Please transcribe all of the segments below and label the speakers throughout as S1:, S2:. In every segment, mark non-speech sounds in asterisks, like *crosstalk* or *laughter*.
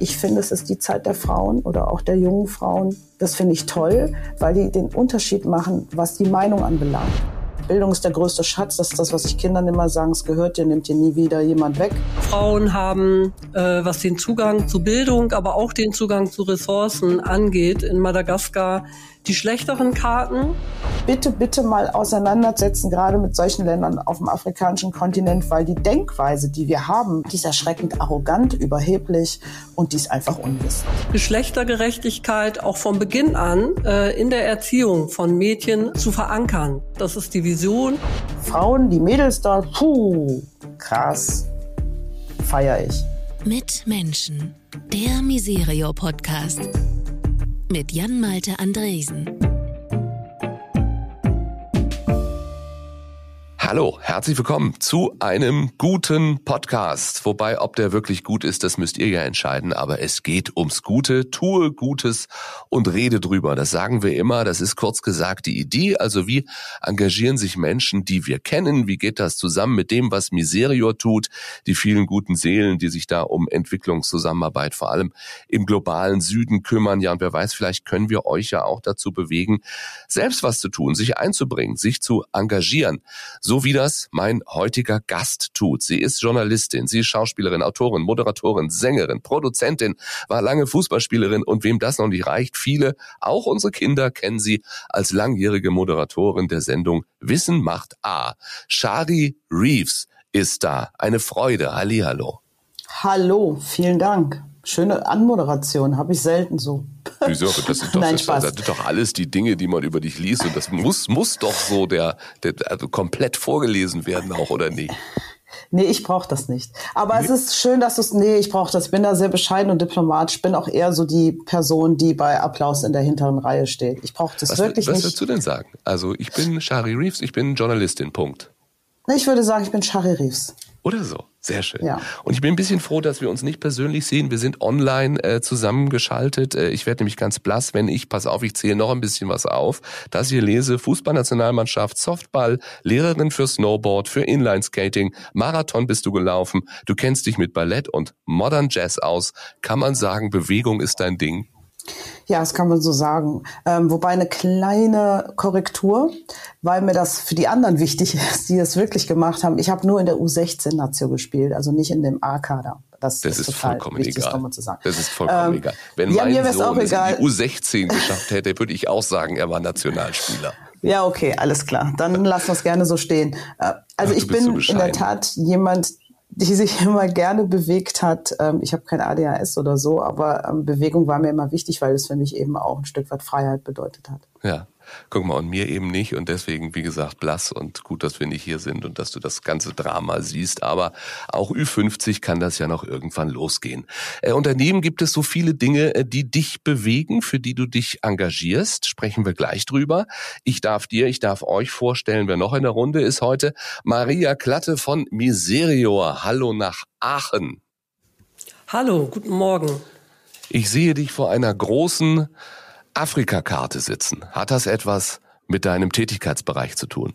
S1: Ich finde, es ist die Zeit der Frauen oder auch der jungen Frauen. Das finde ich toll, weil die den Unterschied machen, was die Meinung anbelangt. Bildung ist der größte Schatz. Das ist das, was ich Kindern immer sagen. Es gehört dir, nimmt dir nie wieder jemand weg.
S2: Frauen haben, äh, was den Zugang zu Bildung, aber auch den Zugang zu Ressourcen angeht, in Madagaskar die schlechteren Karten.
S1: Bitte, bitte mal auseinandersetzen, gerade mit solchen Ländern auf dem afrikanischen Kontinent, weil die Denkweise, die wir haben, die ist erschreckend arrogant, überheblich und die ist einfach unwissend.
S2: Geschlechtergerechtigkeit auch von Beginn an äh, in der Erziehung von Mädchen zu verankern. Das ist die Vision.
S1: Frauen, die Mädels da, puh, krass, feiere ich.
S3: Mit Menschen, der Miserio-Podcast mit Jan-Malte Andresen.
S4: Hallo, herzlich willkommen zu einem guten Podcast. Wobei, ob der wirklich gut ist, das müsst ihr ja entscheiden. Aber es geht ums Gute. Tue Gutes und rede drüber. Das sagen wir immer. Das ist kurz gesagt die Idee. Also wie engagieren sich Menschen, die wir kennen? Wie geht das zusammen mit dem, was Miserior tut? Die vielen guten Seelen, die sich da um Entwicklungszusammenarbeit vor allem im globalen Süden kümmern. Ja, und wer weiß, vielleicht können wir euch ja auch dazu bewegen, selbst was zu tun, sich einzubringen, sich zu engagieren. So wie das mein heutiger Gast tut. Sie ist Journalistin, sie ist Schauspielerin, Autorin, Moderatorin, Sängerin, Produzentin, war lange Fußballspielerin und wem das noch nicht reicht, viele, auch unsere Kinder kennen sie als langjährige Moderatorin der Sendung Wissen macht A. Shari Reeves ist da. Eine Freude. Hallihallo.
S1: Hallo, vielen Dank. Schöne Anmoderation, habe ich selten so. *laughs*
S4: Wieso? Das sind, doch, Nein, Spaß. das sind doch alles die Dinge, die man über dich liest und das muss, muss doch so der, der also komplett vorgelesen werden auch, oder nicht?
S1: Nee, ich brauche das nicht. Aber nee. es ist schön, dass du es, nee, ich brauche das. Ich bin da sehr bescheiden und diplomatisch. Ich bin auch eher so die Person, die bei Applaus in der hinteren Reihe steht. Ich brauche das
S4: was,
S1: wirklich
S4: was
S1: nicht.
S4: Was würdest du denn sagen? Also ich bin Shari Reeves, ich bin Journalistin, Punkt.
S1: Ich würde sagen, ich bin Shari Reeves.
S4: Oder so. Sehr schön.
S1: Ja.
S4: Und ich bin ein bisschen froh, dass wir uns nicht persönlich sehen. Wir sind online äh, zusammengeschaltet. Äh, ich werde nämlich ganz blass, wenn ich, pass auf, ich zähle noch ein bisschen was auf, das hier lese, Fußballnationalmannschaft, Softball, Lehrerin für Snowboard, für Inlineskating, Marathon bist du gelaufen, du kennst dich mit Ballett und Modern Jazz aus. Kann man sagen, Bewegung ist dein Ding?
S1: Ja, das kann man so sagen. Ähm, wobei eine kleine Korrektur, weil mir das für die anderen wichtig *laughs* ist, die es wirklich gemacht haben. Ich habe nur in der U16-Nation gespielt, also nicht in dem A-Kader.
S4: Das, das, ist, ist vollkommen wichtig, egal.
S1: Das,
S4: das ist vollkommen ähm, egal. Wenn ja, mein Sohn es in die U16 geschafft hätte, würde ich auch sagen, er war Nationalspieler.
S1: Ja, okay, alles klar. Dann lassen wir es gerne so stehen. Äh, also Ach, ich bin so in der Tat jemand, die sich *laughs* immer gerne bewegt hat. Ähm, ich habe kein ADHS oder so, aber ähm, Bewegung war mir immer wichtig, weil es für mich eben auch ein Stück weit Freiheit bedeutet hat.
S4: Ja, guck mal, und mir eben nicht. Und deswegen, wie gesagt, blass und gut, dass wir nicht hier sind und dass du das ganze Drama siehst. Aber auch Ü50 kann das ja noch irgendwann losgehen. Äh, und daneben gibt es so viele Dinge, äh, die dich bewegen, für die du dich engagierst. Sprechen wir gleich drüber. Ich darf dir, ich darf euch vorstellen, wer noch in der Runde ist heute, Maria Klatte von Miserior. Hallo nach Aachen.
S2: Hallo, guten Morgen.
S4: Ich sehe dich vor einer großen Afrikakarte sitzen. Hat das etwas mit deinem Tätigkeitsbereich zu tun?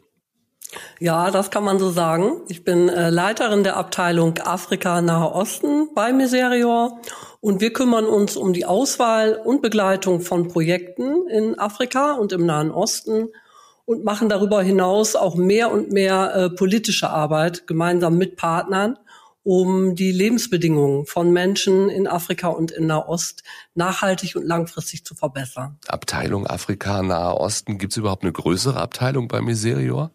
S2: Ja, das kann man so sagen. Ich bin äh, Leiterin der Abteilung Afrika Nahe Osten bei Miserior und wir kümmern uns um die Auswahl und Begleitung von Projekten in Afrika und im Nahen Osten und machen darüber hinaus auch mehr und mehr äh, politische Arbeit gemeinsam mit Partnern um die Lebensbedingungen von Menschen in Afrika und in Nahost nachhaltig und langfristig zu verbessern.
S4: Abteilung Afrika, Nahe Osten, gibt es überhaupt eine größere Abteilung bei Miserior?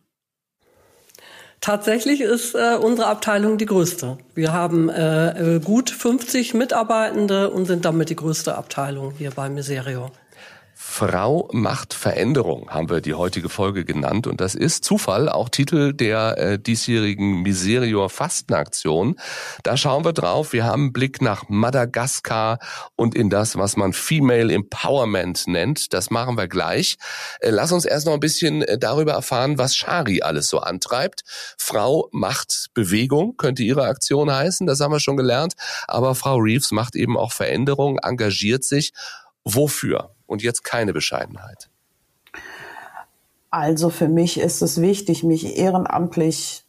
S2: Tatsächlich ist äh, unsere Abteilung die größte. Wir haben äh, äh gut 50 Mitarbeitende und sind damit die größte Abteilung hier bei Miserior.
S4: Frau macht Veränderung, haben wir die heutige Folge genannt. Und das ist Zufall, auch Titel der äh, diesjährigen Miserior Fastenaktion. Da schauen wir drauf. Wir haben einen Blick nach Madagaskar und in das, was man Female Empowerment nennt. Das machen wir gleich. Äh, lass uns erst noch ein bisschen äh, darüber erfahren, was Shari alles so antreibt. Frau macht Bewegung, könnte ihre Aktion heißen. Das haben wir schon gelernt. Aber Frau Reeves macht eben auch Veränderung, engagiert sich. Wofür? Und jetzt keine Bescheidenheit?
S1: Also für mich ist es wichtig, mich ehrenamtlich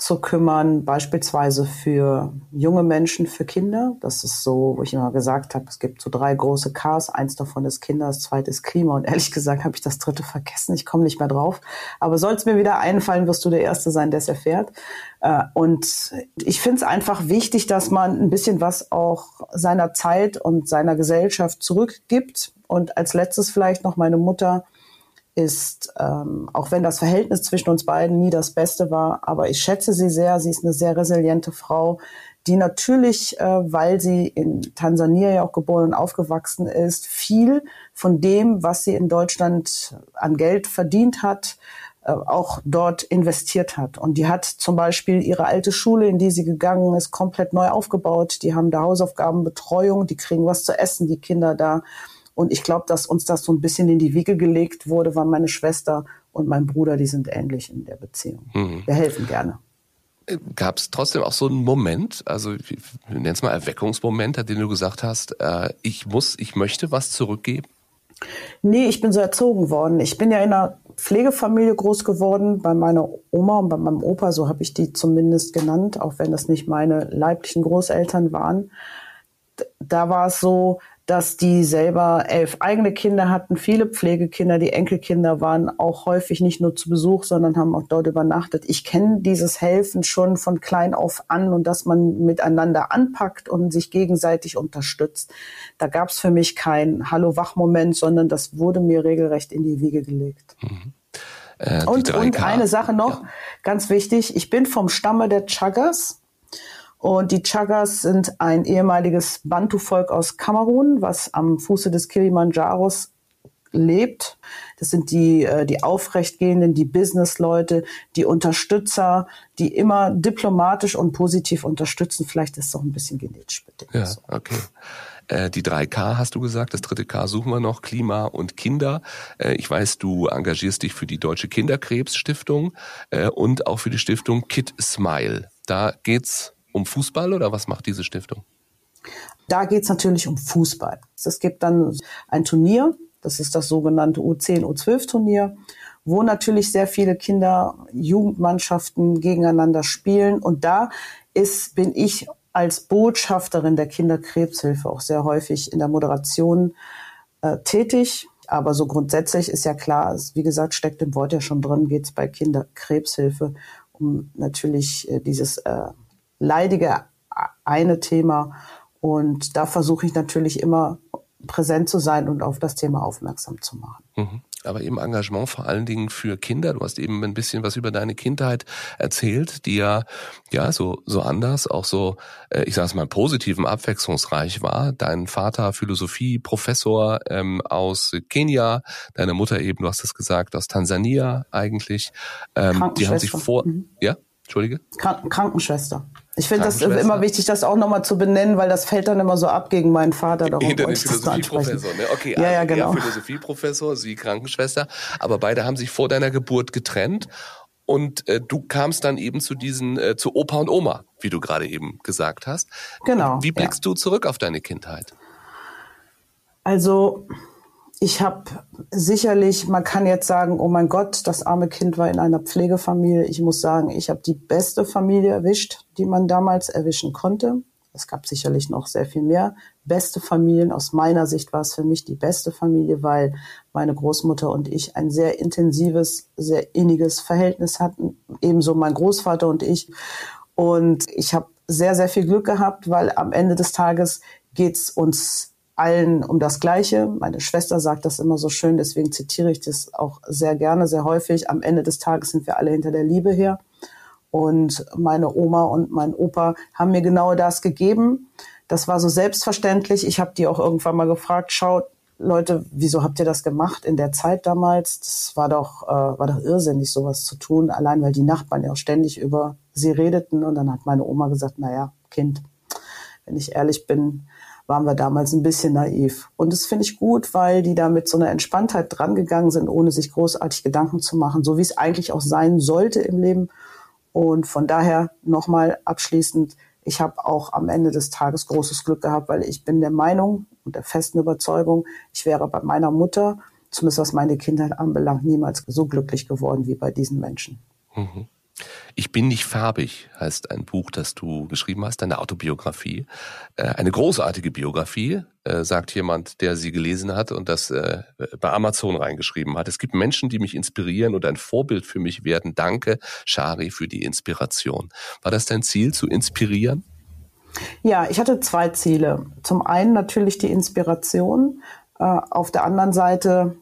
S1: zu kümmern, beispielsweise für junge Menschen, für Kinder. Das ist so, wo ich immer gesagt habe, es gibt so drei große Ks. Eins davon ist Kinder, das zweite ist Klima. Und ehrlich gesagt habe ich das dritte vergessen. Ich komme nicht mehr drauf. Aber soll es mir wieder einfallen, wirst du der Erste sein, der es erfährt. Äh, und ich finde es einfach wichtig, dass man ein bisschen was auch seiner Zeit und seiner Gesellschaft zurückgibt. Und als letztes vielleicht noch meine Mutter ist, ähm, auch wenn das Verhältnis zwischen uns beiden nie das Beste war, aber ich schätze sie sehr. Sie ist eine sehr resiliente Frau, die natürlich, äh, weil sie in Tansania ja auch geboren und aufgewachsen ist, viel von dem, was sie in Deutschland an Geld verdient hat, äh, auch dort investiert hat. Und die hat zum Beispiel ihre alte Schule, in die sie gegangen ist, komplett neu aufgebaut. Die haben da Hausaufgabenbetreuung, die kriegen was zu essen, die Kinder da. Und ich glaube, dass uns das so ein bisschen in die Wiege gelegt wurde, weil meine Schwester und mein Bruder, die sind ähnlich in der Beziehung. Mhm. Wir helfen gerne.
S4: Äh, Gab es trotzdem auch so einen Moment, also nenn es mal Erweckungsmoment, an dem du gesagt hast, äh, ich muss, ich möchte was zurückgeben?
S1: Nee, ich bin so erzogen worden. Ich bin ja in einer Pflegefamilie groß geworden, bei meiner Oma und bei meinem Opa, so habe ich die zumindest genannt, auch wenn das nicht meine leiblichen Großeltern waren. Da war es so, dass die selber elf eigene Kinder hatten, viele Pflegekinder, die Enkelkinder waren auch häufig nicht nur zu Besuch, sondern haben auch dort übernachtet. Ich kenne dieses Helfen schon von klein auf an und dass man miteinander anpackt und sich gegenseitig unterstützt. Da gab es für mich keinen Hallo-Wach-Moment, sondern das wurde mir regelrecht in die Wiege gelegt. Mhm. Äh, und, und, eine Sache noch, ja. ganz wichtig, ich bin vom Stamme der Chagas. Und die Chagas sind ein ehemaliges Bantu-Volk aus Kamerun, was am Fuße des Kilimanjaros lebt. Das sind die, äh, die aufrechtgehenden, die Businessleute, die Unterstützer, die immer diplomatisch und positiv unterstützen. Vielleicht ist es auch ein bisschen genetisch bedingt.
S4: Ja, okay. Äh, die drei K hast du gesagt, das dritte K suchen wir noch, Klima und Kinder. Äh, ich weiß, du engagierst dich für die Deutsche Kinderkrebsstiftung und auch für die Stiftung Kid Smile. Da geht's um Fußball oder was macht diese Stiftung?
S1: Da geht es natürlich um Fußball. Es gibt dann ein Turnier, das ist das sogenannte U10, U12-Turnier, wo natürlich sehr viele Kinder, Jugendmannschaften gegeneinander spielen. Und da ist, bin ich als Botschafterin der Kinderkrebshilfe auch sehr häufig in der Moderation äh, tätig. Aber so grundsätzlich ist ja klar, wie gesagt, steckt im Wort ja schon drin, geht es bei Kinderkrebshilfe um natürlich äh, dieses äh, leidige eine Thema. Und da versuche ich natürlich immer präsent zu sein und auf das Thema aufmerksam zu machen.
S4: Mhm. Aber eben Engagement vor allen Dingen für Kinder. Du hast eben ein bisschen was über deine Kindheit erzählt, die ja ja so so anders, auch so äh, ich sage es mal positiven abwechslungsreich war. Dein Vater Philosophie Professor ähm, aus Kenia, deine Mutter eben, du hast es gesagt, aus Tansania eigentlich. Ähm, die haben sich vor mhm. ja Entschuldige?
S1: Krankenschwester. Ich finde das immer wichtig, das auch nochmal zu benennen, weil das fällt dann immer so ab gegen meinen Vater.
S4: Darum Hinter dem Philosophieprofessor, ne? Okay,
S1: ja, ja, genau.
S4: Philosophieprofessor, sie Krankenschwester. Aber beide haben sich vor deiner Geburt getrennt und äh, du kamst dann eben zu diesen, äh, zu Opa und Oma, wie du gerade eben gesagt hast.
S1: Genau.
S4: Wie blickst ja. du zurück auf deine Kindheit?
S1: Also ich habe sicherlich, man kann jetzt sagen, oh mein Gott, das arme Kind war in einer Pflegefamilie. Ich muss sagen, ich habe die beste Familie erwischt, die man damals erwischen konnte. Es gab sicherlich noch sehr viel mehr beste Familien. Aus meiner Sicht war es für mich die beste Familie, weil meine Großmutter und ich ein sehr intensives, sehr inniges Verhältnis hatten. Ebenso mein Großvater und ich. Und ich habe sehr, sehr viel Glück gehabt, weil am Ende des Tages geht's uns allen um das Gleiche. Meine Schwester sagt das immer so schön, deswegen zitiere ich das auch sehr gerne, sehr häufig. Am Ende des Tages sind wir alle hinter der Liebe her. Und meine Oma und mein Opa haben mir genau das gegeben. Das war so selbstverständlich. Ich habe die auch irgendwann mal gefragt, schaut, Leute, wieso habt ihr das gemacht in der Zeit damals? Das war doch, äh, war doch irrsinnig, sowas zu tun, allein weil die Nachbarn ja auch ständig über sie redeten. Und dann hat meine Oma gesagt, naja, Kind, wenn ich ehrlich bin, waren wir damals ein bisschen naiv. Und das finde ich gut, weil die da mit so einer Entspanntheit drangegangen sind, ohne sich großartig Gedanken zu machen, so wie es eigentlich auch sein sollte im Leben. Und von daher nochmal abschließend, ich habe auch am Ende des Tages großes Glück gehabt, weil ich bin der Meinung und der festen Überzeugung, ich wäre bei meiner Mutter, zumindest was meine Kindheit anbelangt, niemals so glücklich geworden wie bei diesen Menschen.
S4: Mhm. Ich bin nicht farbig heißt ein Buch, das du geschrieben hast, deine Autobiografie. Äh, eine großartige Biografie, äh, sagt jemand, der sie gelesen hat und das äh, bei Amazon reingeschrieben hat. Es gibt Menschen, die mich inspirieren und ein Vorbild für mich werden. Danke, Shari, für die Inspiration. War das dein Ziel, zu inspirieren?
S1: Ja, ich hatte zwei Ziele. Zum einen natürlich die Inspiration, auf der anderen Seite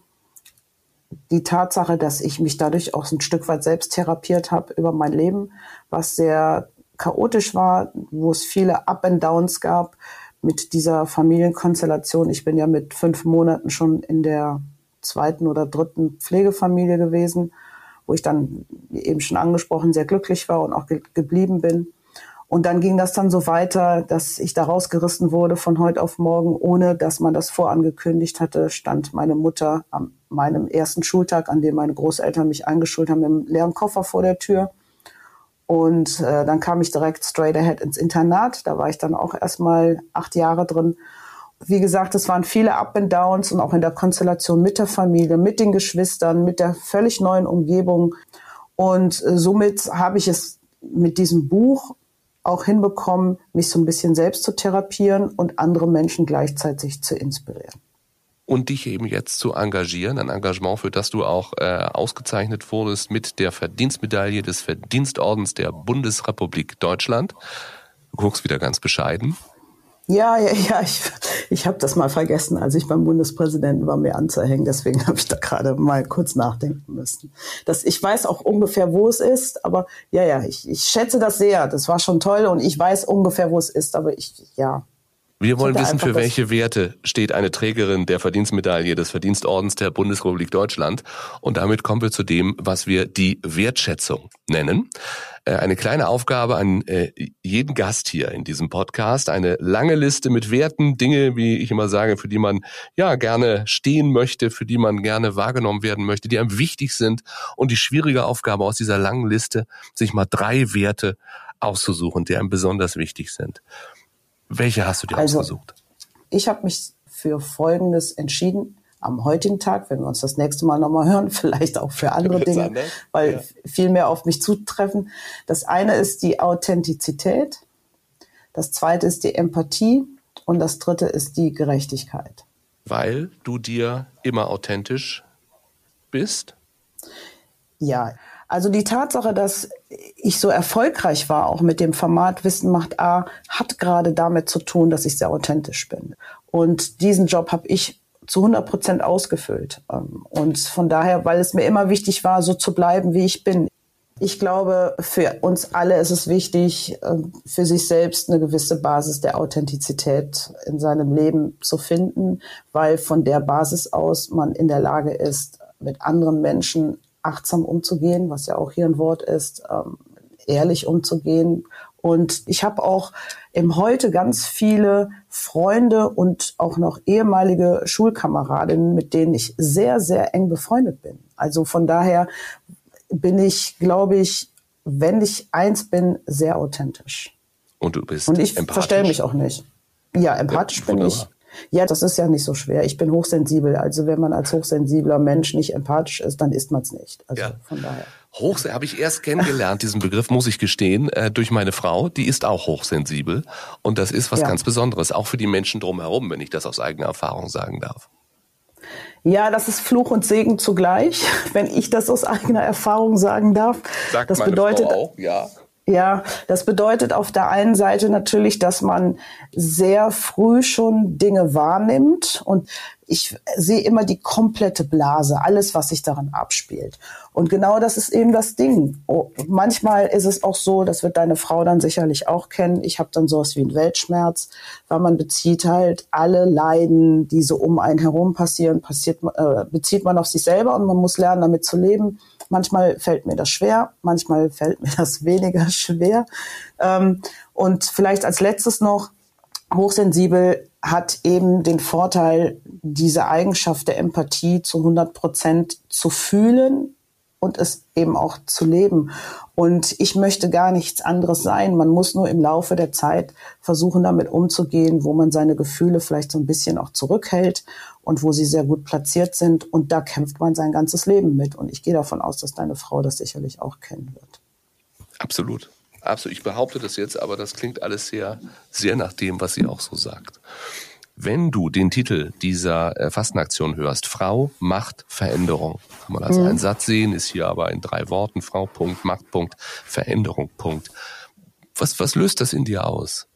S1: die Tatsache, dass ich mich dadurch auch ein Stück weit selbst therapiert habe über mein Leben, was sehr chaotisch war, wo es viele Up and Downs gab mit dieser Familienkonstellation. Ich bin ja mit fünf Monaten schon in der zweiten oder dritten Pflegefamilie gewesen, wo ich dann, eben schon angesprochen, sehr glücklich war und auch ge geblieben bin. Und dann ging das dann so weiter, dass ich da rausgerissen wurde von heute auf morgen, ohne dass man das vorangekündigt hatte, stand meine Mutter am meinem ersten Schultag, an dem meine Großeltern mich eingeschult haben, einem leeren Koffer vor der Tür. Und äh, dann kam ich direkt straight ahead ins Internat. Da war ich dann auch erstmal acht Jahre drin. Wie gesagt, es waren viele Up and Downs und auch in der Konstellation mit der Familie, mit den Geschwistern, mit der völlig neuen Umgebung. Und äh, somit habe ich es mit diesem Buch auch hinbekommen, mich so ein bisschen selbst zu therapieren und andere Menschen gleichzeitig zu inspirieren.
S4: Und dich eben jetzt zu engagieren, ein Engagement, für das du auch äh, ausgezeichnet wurdest mit der Verdienstmedaille des Verdienstordens der Bundesrepublik Deutschland. Du guckst wieder ganz bescheiden.
S1: Ja, ja, ja, *laughs* ich, ich habe das mal vergessen, als ich beim Bundespräsidenten war, mir anzuhängen. Deswegen *laughs* habe ich da gerade mal kurz nachdenken müssen. Das, ich weiß auch ungefähr, wo es ist, aber ja, ja, ich, ich schätze das sehr. Das war schon toll und ich weiß ungefähr, wo es ist, aber ich, ja,
S4: wir wollen wissen, für welche Werte steht eine Trägerin der Verdienstmedaille des Verdienstordens der Bundesrepublik Deutschland. Und damit kommen wir zu dem, was wir die Wertschätzung nennen. Äh, eine kleine Aufgabe an äh, jeden Gast hier in diesem Podcast. Eine lange Liste mit Werten, Dinge, wie ich immer sage, für die man ja gerne stehen möchte, für die man gerne wahrgenommen werden möchte, die einem wichtig sind. Und die schwierige Aufgabe aus dieser langen Liste, sich mal drei Werte auszusuchen, die einem besonders wichtig sind. Welche hast du dir also, ausgesucht?
S1: Ich habe mich für Folgendes entschieden. Am heutigen Tag, wenn wir uns das nächste Mal nochmal hören, *laughs* vielleicht auch für andere Dinge, weil ja. viel mehr auf mich zutreffen. Das eine ist die Authentizität, das zweite ist die Empathie und das dritte ist die Gerechtigkeit.
S4: Weil du dir immer authentisch bist?
S1: Ja, also die Tatsache, dass ich so erfolgreich war, auch mit dem Format Wissen macht A, hat gerade damit zu tun, dass ich sehr authentisch bin. Und diesen Job habe ich zu 100 Prozent ausgefüllt. Ähm, und von daher, weil es mir immer wichtig war, so zu bleiben, wie ich bin. Ich glaube, für uns alle ist es wichtig, ähm, für sich selbst eine gewisse Basis der Authentizität in seinem Leben zu finden, weil von der Basis aus man in der Lage ist, mit anderen Menschen achtsam umzugehen, was ja auch hier ein Wort ist, ähm, ehrlich umzugehen. Und ich habe auch im Heute ganz viele Freunde und auch noch ehemalige Schulkameradinnen, mit denen ich sehr, sehr eng befreundet bin. Also von daher bin ich, glaube ich, wenn ich eins bin, sehr authentisch.
S4: Und du bist
S1: Und ich verstelle mich auch nicht. Ja, empathisch ja, bin ich. Ja, das ist ja nicht so schwer. Ich bin hochsensibel. Also wenn man als hochsensibler Mensch nicht empathisch ist, dann ist man es nicht. Also ja. von daher.
S4: Hochsensibel habe ich erst kennengelernt, diesen Begriff, muss ich gestehen, äh, durch meine Frau. Die ist auch hochsensibel. Und das ist was ja. ganz Besonderes, auch für die Menschen drumherum, wenn ich das aus eigener Erfahrung sagen darf.
S1: Ja, das ist Fluch und Segen zugleich, *laughs* wenn ich das aus eigener Erfahrung sagen darf.
S4: Sagt
S1: das bedeutet,
S4: Frau auch, ja.
S1: Ja, das bedeutet auf der einen Seite natürlich, dass man sehr früh schon Dinge wahrnimmt und ich sehe immer die komplette Blase, alles, was sich daran abspielt. Und genau das ist eben das Ding. Oh, manchmal ist es auch so, das wird deine Frau dann sicherlich auch kennen. Ich habe dann sowas wie einen Weltschmerz, weil man bezieht halt alle Leiden, die so um einen herum passieren, passiert, äh, bezieht man auf sich selber und man muss lernen, damit zu leben. Manchmal fällt mir das schwer, manchmal fällt mir *laughs* das weniger schwer. Ähm, und vielleicht als letztes noch, hochsensibel hat eben den Vorteil, diese Eigenschaft der Empathie zu 100 Prozent zu fühlen und es eben auch zu leben. Und ich möchte gar nichts anderes sein. Man muss nur im Laufe der Zeit versuchen, damit umzugehen, wo man seine Gefühle vielleicht so ein bisschen auch zurückhält und wo sie sehr gut platziert sind. Und da kämpft man sein ganzes Leben mit. Und ich gehe davon aus, dass deine Frau das sicherlich auch kennen wird.
S4: Absolut. Absolut. Ich behaupte das jetzt, aber das klingt alles sehr, sehr nach dem, was sie auch so sagt. Wenn du den Titel dieser äh, Fastenaktion hörst, Frau macht Veränderung, kann man als mhm. einen Satz sehen, ist hier aber in drei Worten, Frau, Punkt, Macht, Punkt, Veränderung, Punkt. Was, was löst das in dir aus?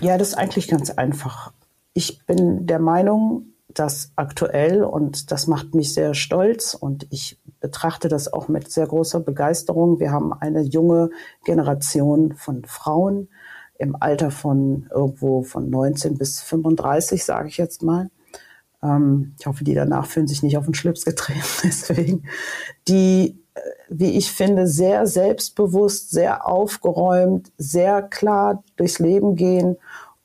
S1: Ja, das ist eigentlich ganz einfach. Ich bin der Meinung, dass aktuell, und das macht mich sehr stolz und ich betrachte das auch mit sehr großer Begeisterung, wir haben eine junge Generation von Frauen im Alter von irgendwo von 19 bis 35, sage ich jetzt mal. Ähm, ich hoffe, die danach fühlen sich nicht auf den Schlips getreten, *laughs* deswegen, die äh, wie ich finde, sehr selbstbewusst, sehr aufgeräumt, sehr klar durchs Leben gehen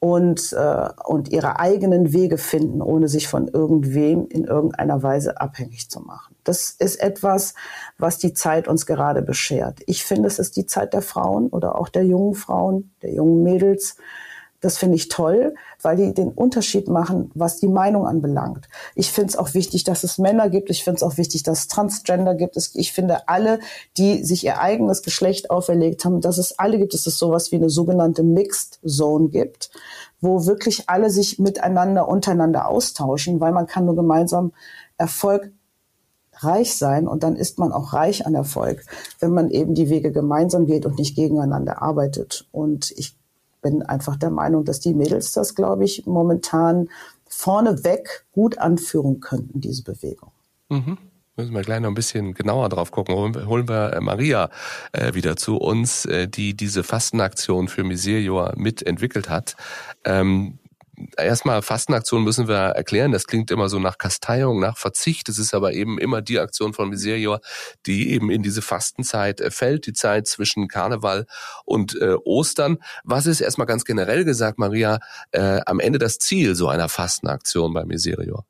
S1: und, äh, und ihre eigenen Wege finden, ohne sich von irgendwem in irgendeiner Weise abhängig zu machen. Das ist etwas, was die Zeit uns gerade beschert. Ich finde, es ist die Zeit der Frauen oder auch der jungen Frauen, der jungen Mädels, das finde ich toll, weil die den Unterschied machen, was die Meinung anbelangt. Ich finde es auch wichtig, dass es Männer gibt. Ich finde es auch wichtig, dass es Transgender gibt. Ich finde alle, die sich ihr eigenes Geschlecht auferlegt haben, dass es alle gibt, dass es sowas wie eine sogenannte Mixed Zone gibt, wo wirklich alle sich miteinander, untereinander austauschen, weil man kann nur gemeinsam Erfolg reich sein und dann ist man auch reich an Erfolg, wenn man eben die Wege gemeinsam geht und nicht gegeneinander arbeitet. Und ich bin einfach der Meinung, dass die Mädels das, glaube ich, momentan vorneweg gut anführen könnten, diese Bewegung.
S4: Mhm. Müssen wir gleich noch ein bisschen genauer drauf gucken. Holen wir äh, Maria äh, wieder zu uns, äh, die diese Fastenaktion für Miserior mitentwickelt hat. Ähm, erstmal Fastenaktion müssen wir erklären. Das klingt immer so nach Kasteiung, nach Verzicht. Es ist aber eben immer die Aktion von Miserior, die eben in diese Fastenzeit äh, fällt, die Zeit zwischen Karneval und äh, Ostern. Was ist erstmal ganz generell gesagt, Maria, äh, am Ende das Ziel so einer Fastenaktion bei Miserior?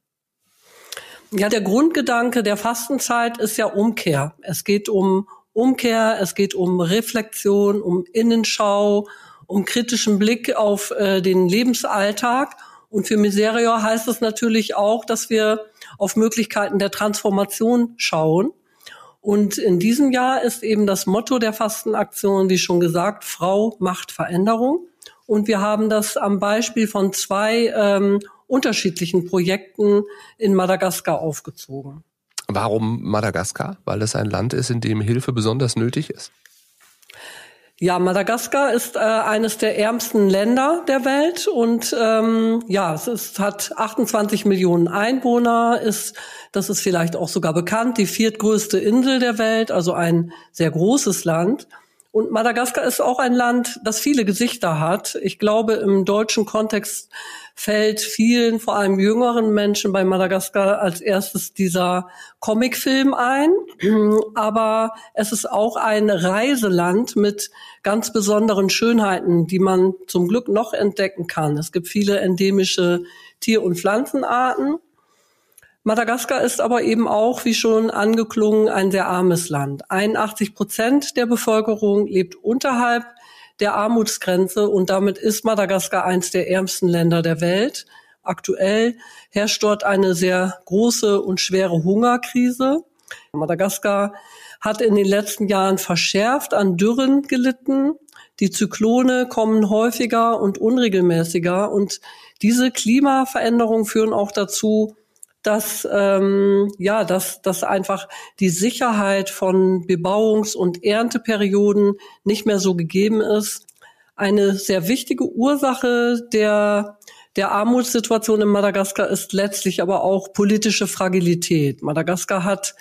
S2: Ja, der Grundgedanke der Fastenzeit ist ja Umkehr. Es geht um Umkehr, es geht um Reflexion, um Innenschau, um kritischen Blick auf äh, den Lebensalltag. Und für Miserior heißt es natürlich auch, dass wir auf Möglichkeiten der Transformation schauen. Und in diesem Jahr ist eben das Motto der Fastenaktion, wie schon gesagt, Frau macht Veränderung. Und wir haben das am Beispiel von zwei ähm, unterschiedlichen Projekten in Madagaskar aufgezogen.
S4: Warum Madagaskar? Weil es ein Land ist, in dem Hilfe besonders nötig ist?
S2: Ja, Madagaskar ist äh, eines der ärmsten Länder der Welt und ähm, ja, es ist, hat 28 Millionen Einwohner, ist, das ist vielleicht auch sogar bekannt, die viertgrößte Insel der Welt, also ein sehr großes Land. Und Madagaskar ist auch ein Land, das viele Gesichter hat. Ich glaube, im deutschen Kontext fällt vielen, vor allem jüngeren Menschen bei Madagaskar als erstes dieser Comicfilm ein. Aber es ist auch ein Reiseland mit ganz besonderen Schönheiten, die man zum Glück noch entdecken kann. Es gibt viele endemische Tier- und Pflanzenarten. Madagaskar ist aber eben auch, wie schon angeklungen, ein sehr armes Land. 81 Prozent der Bevölkerung lebt unterhalb der Armutsgrenze und damit ist Madagaskar eines der ärmsten Länder der Welt. Aktuell herrscht dort eine sehr große und schwere Hungerkrise. Madagaskar hat in den letzten Jahren verschärft an Dürren gelitten. Die Zyklone kommen häufiger und unregelmäßiger und diese Klimaveränderungen führen auch dazu, dass ähm, ja, dass, dass einfach die Sicherheit von Bebauungs- und Ernteperioden nicht mehr so gegeben ist. Eine sehr wichtige Ursache der der Armutssituation in Madagaskar ist letztlich aber auch politische Fragilität. Madagaskar hat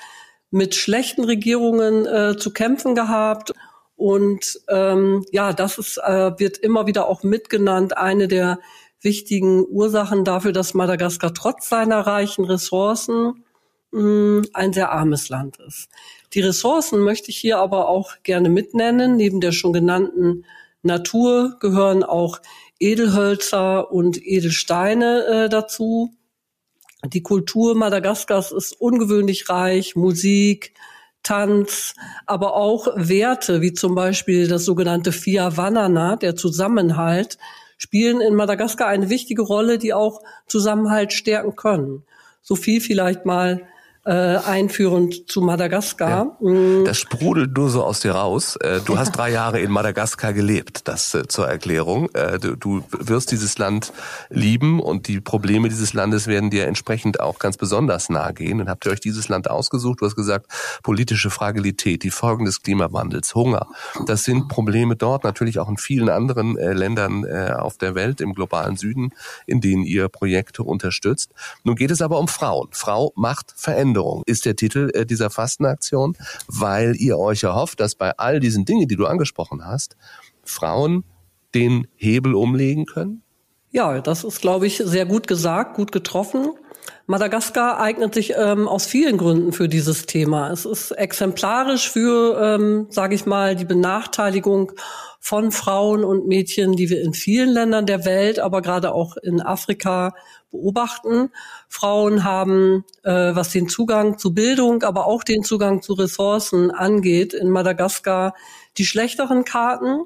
S2: mit schlechten Regierungen äh, zu kämpfen gehabt. Und ähm, ja, das ist, äh, wird immer wieder auch mitgenannt, eine der wichtigen Ursachen dafür, dass Madagaskar trotz seiner reichen Ressourcen mh, mm, ein sehr armes Land ist. Die Ressourcen möchte ich hier aber auch gerne mitnennen. Neben der schon genannten Natur gehören auch Edelhölzer und Edelsteine äh, dazu. Die Kultur Madagaskars ist ungewöhnlich reich, Musik, Tanz, aber auch Werte, wie zum Beispiel das sogenannte Fia Vanana, der Zusammenhalt, spielen in Madagaskar eine wichtige Rolle, die auch Zusammenhalt stärken können. So viel vielleicht mal äh, einführend zu Madagaskar.
S4: Ja. Mm. Das sprudelt nur so aus dir raus. Äh, du hast drei Jahre in Madagaskar gelebt, das äh, zur Erklärung. Äh, du wirst dieses Land lieben und die Probleme dieses Landes werden dir entsprechend auch ganz besonders nahe gehen. Und habt ihr euch dieses Land ausgesucht? Du hast gesagt, politische Fragilität, die Folgen des Klimawandels, Hunger. Das sind Probleme dort, natürlich auch in vielen anderen Ländern auf der Welt, im globalen Süden, in denen ihr Projekte unterstützt. Nun geht es aber um Frauen. Frau macht Veränderungen. Veränderung ist der Titel äh, dieser Fastenaktion, weil ihr euch erhofft, dass bei all diesen Dingen, die du angesprochen hast, Frauen den Hebel umlegen können?
S2: Ja, das ist, glaube ich, sehr gut gesagt, gut getroffen. Madagaskar eignet sich ähm, aus vielen Gründen für dieses Thema. Es ist exemplarisch für, ähm, sage ich mal, die Benachteiligung von Frauen und Mädchen, die wir in vielen Ländern der Welt, aber gerade auch in Afrika beobachten. Frauen haben, äh, was den Zugang zu Bildung, aber auch den Zugang zu Ressourcen angeht, in Madagaskar die schlechteren Karten.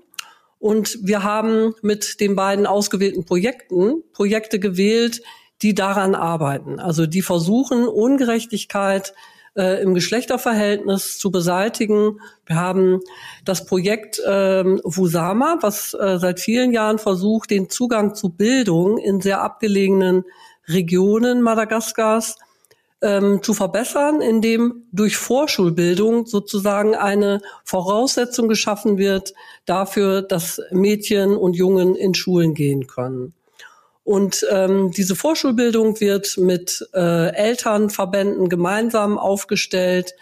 S2: Und wir haben mit den beiden ausgewählten Projekten Projekte gewählt, die daran arbeiten. Also die versuchen, Ungerechtigkeit äh, im Geschlechterverhältnis zu beseitigen. Wir haben das Projekt ähm, Wusama, was äh, seit vielen Jahren versucht, den Zugang zu Bildung in sehr abgelegenen Regionen Madagaskars ähm, zu verbessern, indem durch Vorschulbildung sozusagen eine Voraussetzung geschaffen wird dafür, dass Mädchen und Jungen in Schulen gehen können. Und ähm, diese Vorschulbildung wird mit äh, Elternverbänden gemeinsam aufgestellt.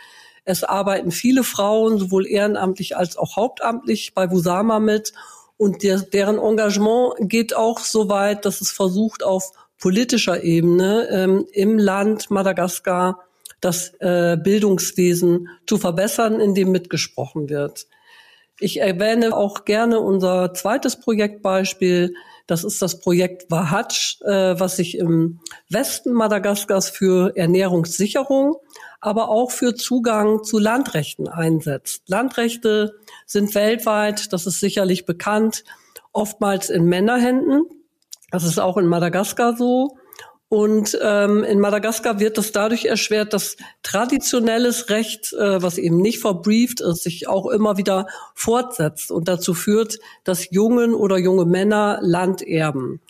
S2: Es arbeiten viele Frauen, sowohl ehrenamtlich als auch hauptamtlich bei Wusama mit. Und der, deren Engagement geht auch so weit, dass es versucht, auf politischer Ebene ähm, im Land Madagaskar das äh, Bildungswesen zu verbessern, in dem mitgesprochen wird. Ich erwähne auch gerne unser zweites Projektbeispiel, das ist das Projekt Wahatsch, äh, was sich im Westen Madagaskars für Ernährungssicherung, aber auch für Zugang zu Landrechten einsetzt. Landrechte sind weltweit, das ist sicherlich bekannt, oftmals in Männerhänden. Das ist auch in Madagaskar so. Und ähm, in Madagaskar wird das dadurch erschwert, dass traditionelles Recht, äh, was eben nicht verbrieft ist, sich auch immer wieder fortsetzt und dazu führt, dass Jungen oder junge Männer Land erben.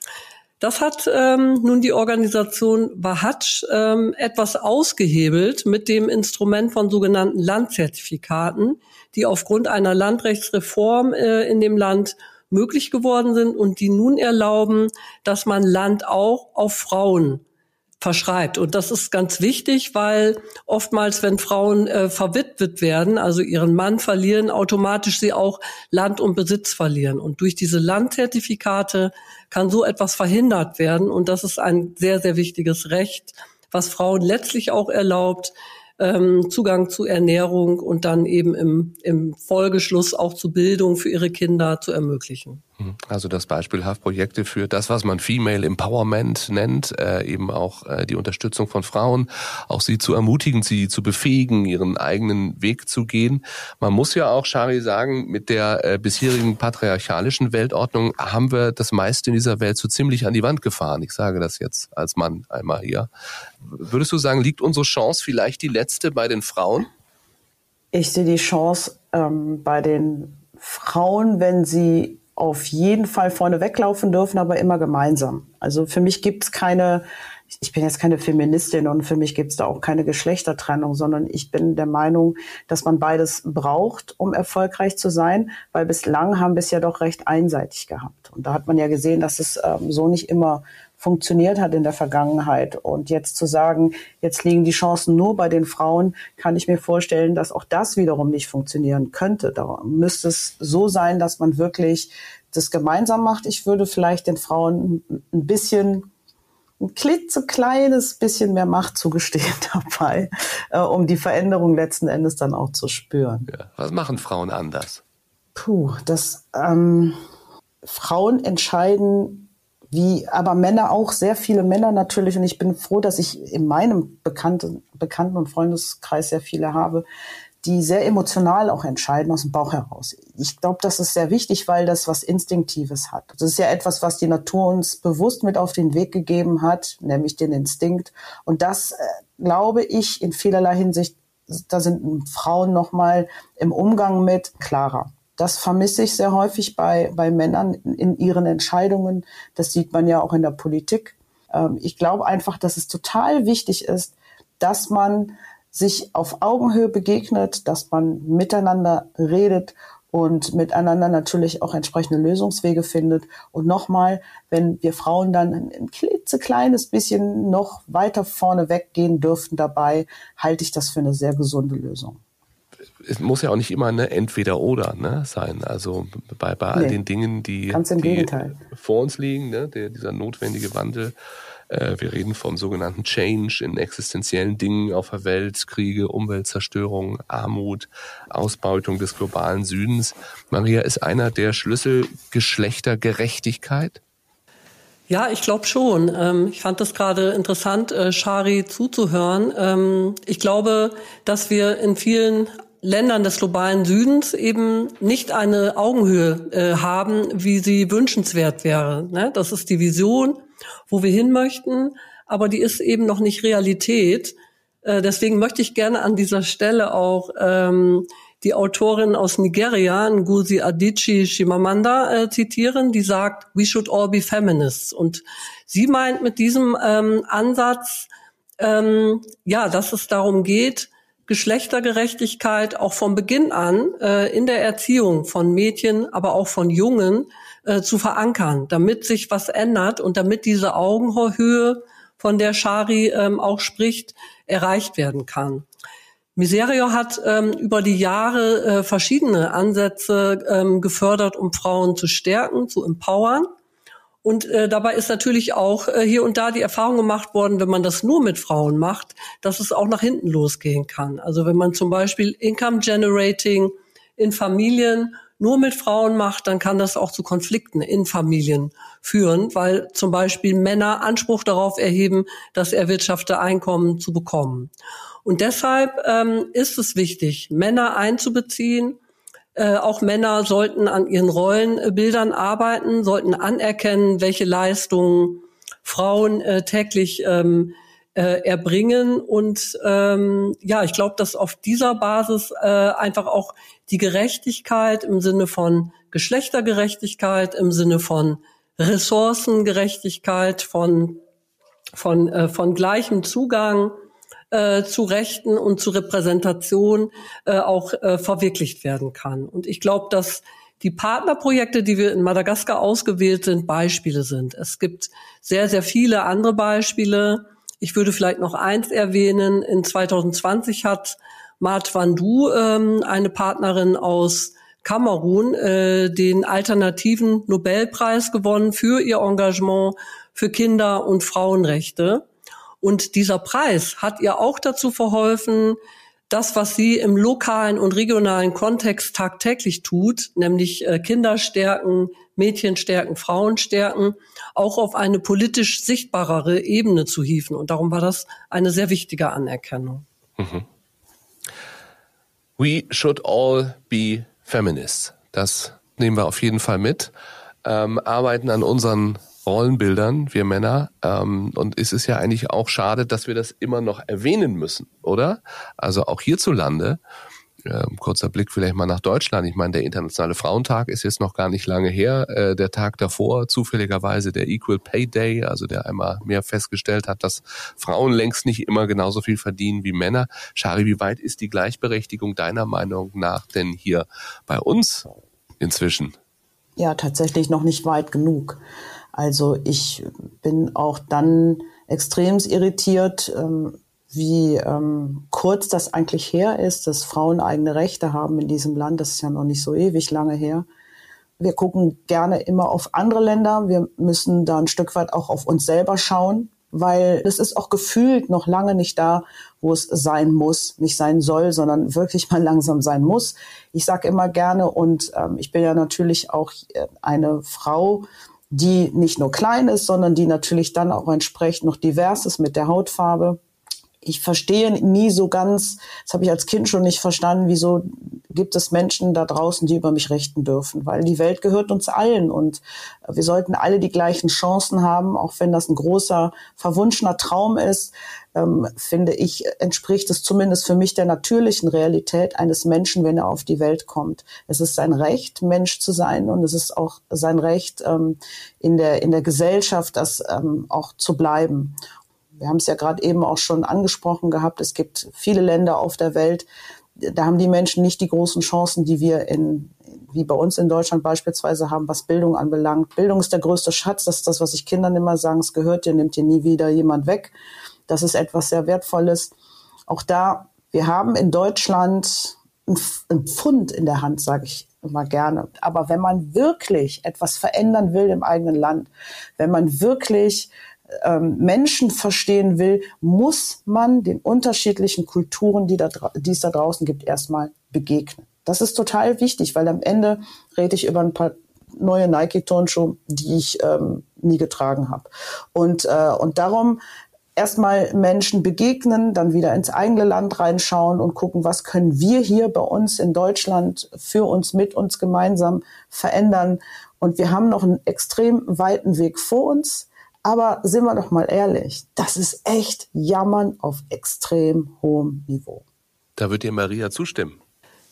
S2: Das hat ähm, nun die Organisation Wahatsch ähm, etwas ausgehebelt mit dem Instrument von sogenannten Landzertifikaten, die aufgrund einer Landrechtsreform äh, in dem Land möglich geworden sind und die nun erlauben, dass man Land auch auf Frauen verschreibt. Und das ist ganz wichtig, weil oftmals, wenn Frauen äh, verwitwet werden, also ihren Mann verlieren, automatisch sie auch Land und Besitz verlieren. Und durch diese Landzertifikate kann so etwas verhindert werden. Und das ist ein sehr, sehr wichtiges Recht, was Frauen letztlich auch erlaubt, ähm, Zugang zu Ernährung und dann eben im, im Folgeschluss auch zu Bildung für ihre Kinder zu ermöglichen.
S4: Hm. Also das beispielhaft Projekte für das, was man Female Empowerment nennt, äh, eben auch äh, die Unterstützung von Frauen, auch sie zu ermutigen, sie zu befähigen, ihren eigenen Weg zu gehen. Man muss ja auch, Shari, sagen, mit der äh, bisherigen patriarchalischen Weltordnung haben wir das meiste in dieser Welt so ziemlich an die Wand gefahren. Ich sage das jetzt als Mann einmal hier. Würdest du sagen, liegt unsere Chance vielleicht die letzte bei den Frauen?
S1: Ich sehe die Chance ähm, bei den Frauen, wenn sie auf jeden Fall vorne weglaufen dürfen, aber immer gemeinsam. Also für mich gibt es keine, ich bin jetzt keine Feministin und für mich gibt es da auch keine Geschlechtertrennung, sondern ich bin der Meinung, dass man beides braucht, um erfolgreich zu sein, weil bislang haben wir es ja doch recht einseitig gehabt. Und da hat man ja gesehen, dass es ähm, so nicht immer funktioniert hat in der Vergangenheit. Und jetzt zu sagen, jetzt liegen die Chancen nur bei den Frauen, kann ich mir vorstellen, dass auch das wiederum nicht funktionieren könnte. Da müsste es so sein, dass man wirklich das gemeinsam macht. Ich würde vielleicht den Frauen ein bisschen ein klitzekleines bisschen mehr Macht zugestehen *laughs* dabei, äh, um die Veränderung letzten Endes dann auch zu spüren.
S4: Ja. Was machen Frauen anders?
S1: Puh, das ähm, Frauen entscheiden wie aber Männer auch, sehr viele Männer natürlich. Und ich bin froh, dass ich in meinem Bekannten, Bekannten- und Freundeskreis sehr viele habe, die sehr emotional auch entscheiden aus dem Bauch heraus. Ich glaube, das ist sehr wichtig, weil das was Instinktives hat. Das ist ja etwas, was die Natur uns bewusst mit auf den Weg gegeben hat, nämlich den Instinkt. Und das, äh, glaube ich, in vielerlei Hinsicht, da sind Frauen nochmal im Umgang mit klarer. Das vermisse ich sehr häufig bei, bei Männern in, ihren Entscheidungen. Das sieht man ja auch in der Politik. Ähm, ich glaube einfach, dass es total wichtig ist, dass man sich auf Augenhöhe begegnet, dass man miteinander redet und miteinander natürlich auch entsprechende Lösungswege findet. Und nochmal, wenn wir Frauen dann ein klitzekleines bisschen noch weiter vorne weggehen dürften dabei, halte ich das für eine sehr gesunde Lösung.
S4: Es muss ja auch nicht immer eine Entweder-Oder ne, sein. Also bei, bei all nee, den Dingen, die, die vor uns liegen, ne, der, dieser notwendige Wandel, äh, wir reden vom sogenannten Change in existenziellen Dingen auf der Welt, Kriege, Umweltzerstörung, Armut, Ausbeutung des globalen Südens. Maria, ist einer der Schlüssel Geschlechtergerechtigkeit?
S2: Ja, ich glaube schon. Ähm, ich fand das gerade interessant, äh, Shari zuzuhören. Ähm, ich glaube, dass wir in vielen Ländern des globalen Südens eben nicht eine Augenhöhe äh, haben, wie sie wünschenswert wäre. Ne? Das ist die Vision wo wir hin möchten, aber die ist eben noch nicht Realität. Äh, deswegen möchte ich gerne an dieser Stelle auch ähm, die Autorin aus Nigeria, Ngozi Adichie Shimamanda, äh, zitieren, die sagt, we should all be feminists. Und sie meint mit diesem ähm, Ansatz, ähm, ja, dass es darum geht, Geschlechtergerechtigkeit auch von Beginn an äh, in der Erziehung von Mädchen, aber auch von Jungen äh, zu verankern, damit sich was ändert und damit diese Augenhöhe, von der Shari ähm, auch spricht, erreicht werden kann. Miserio hat ähm, über die Jahre äh, verschiedene Ansätze ähm, gefördert, um Frauen zu stärken, zu empowern. Und äh, dabei ist natürlich auch äh, hier und da die Erfahrung gemacht worden, wenn man das nur mit Frauen macht, dass es auch nach hinten losgehen kann. Also wenn man zum Beispiel Income Generating in Familien nur mit Frauen macht, dann kann das auch zu Konflikten in Familien führen, weil zum Beispiel Männer Anspruch darauf erheben, das erwirtschaftete Einkommen zu bekommen. Und deshalb ähm, ist es wichtig, Männer einzubeziehen. Äh, auch Männer sollten an ihren Rollenbildern arbeiten, sollten anerkennen, welche Leistungen Frauen äh, täglich ähm, äh, erbringen. Und ähm, ja, ich glaube, dass auf dieser Basis äh, einfach auch die Gerechtigkeit im Sinne von Geschlechtergerechtigkeit, im Sinne von Ressourcengerechtigkeit, von, von, äh, von gleichem Zugang äh, zu Rechten und zu Repräsentation äh, auch äh, verwirklicht werden kann. Und ich glaube, dass die Partnerprojekte, die wir in Madagaskar ausgewählt sind, Beispiele sind. Es gibt sehr, sehr viele andere Beispiele. Ich würde vielleicht noch eins erwähnen. In 2020 hat Mart Vandu, ähm, eine Partnerin aus Kamerun, äh, den alternativen Nobelpreis gewonnen für ihr Engagement für Kinder- und Frauenrechte. Und dieser Preis hat ihr auch dazu verholfen, das, was sie im lokalen und regionalen Kontext tagtäglich tut, nämlich äh, Kinder stärken, Mädchen stärken, Frauen stärken, auch auf eine politisch sichtbarere Ebene zu hieven. Und darum war das eine sehr wichtige Anerkennung. Mhm.
S4: We should all be feminists. Das nehmen wir auf jeden Fall mit. Ähm, arbeiten an unseren Rollenbildern, wir Männer. Ähm, und es ist ja eigentlich auch schade, dass wir das immer noch erwähnen müssen, oder? Also auch hierzulande ähm, kurzer Blick vielleicht mal nach Deutschland. Ich meine, der Internationale Frauentag ist jetzt noch gar nicht lange her. Äh, der Tag davor, zufälligerweise der Equal Pay Day, also der einmal mehr festgestellt hat, dass Frauen längst nicht immer genauso viel verdienen wie Männer. Shari, wie weit ist die Gleichberechtigung deiner Meinung nach denn hier bei uns inzwischen?
S1: Ja, tatsächlich noch nicht weit genug. Also ich bin auch dann extrem irritiert, ähm, wie ähm, kurz das eigentlich her ist, dass Frauen eigene Rechte haben in diesem Land. Das ist ja noch nicht so ewig lange her. Wir gucken gerne immer auf andere Länder. Wir müssen da ein Stück weit auch auf uns selber schauen, weil es ist auch gefühlt noch lange nicht da, wo es sein muss, nicht sein soll, sondern wirklich mal *laughs* langsam sein muss. Ich sage immer gerne, und ähm, ich bin ja natürlich auch äh, eine Frau, die nicht nur klein ist, sondern die natürlich dann auch entsprechend noch divers ist mit der Hautfarbe. Ich verstehe nie so ganz, das habe ich als Kind schon nicht verstanden, wieso gibt es Menschen da draußen, die über mich rechten dürfen, weil die Welt gehört uns allen und wir sollten alle die gleichen Chancen haben, auch wenn das ein großer, verwunschener Traum ist, ähm, finde ich, entspricht es zumindest für mich der natürlichen Realität eines Menschen, wenn er auf die Welt kommt. Es ist sein Recht, Mensch zu sein und es ist auch sein Recht, ähm, in, der, in der Gesellschaft das ähm, auch zu bleiben. Wir haben es ja gerade eben auch schon angesprochen gehabt. Es gibt viele Länder auf der Welt, da haben die Menschen nicht die großen Chancen, die wir in, wie bei uns in Deutschland beispielsweise haben, was Bildung anbelangt. Bildung ist der größte Schatz. Das ist das, was ich Kindern immer sagen. Es gehört dir, nimmt dir nie wieder jemand weg. Das ist etwas sehr Wertvolles. Auch da, wir haben in Deutschland ein Pfund in der Hand, sage ich immer gerne. Aber wenn man wirklich etwas verändern will im eigenen Land, wenn man wirklich ähm, Menschen verstehen will, muss man den unterschiedlichen Kulturen, die, da, die es da draußen gibt, erstmal begegnen. Das ist total wichtig, weil am Ende rede ich über ein paar neue Nike-Turnschuhe, die ich ähm, nie getragen habe. Und, äh, und darum erstmal Menschen begegnen, dann wieder ins eigene Land reinschauen und gucken, was können wir hier bei uns in Deutschland für uns, mit uns gemeinsam verändern. Und wir haben noch einen extrem weiten Weg vor uns. Aber sind wir doch mal ehrlich, das ist echt Jammern auf extrem hohem Niveau.
S4: Da wird dir Maria zustimmen.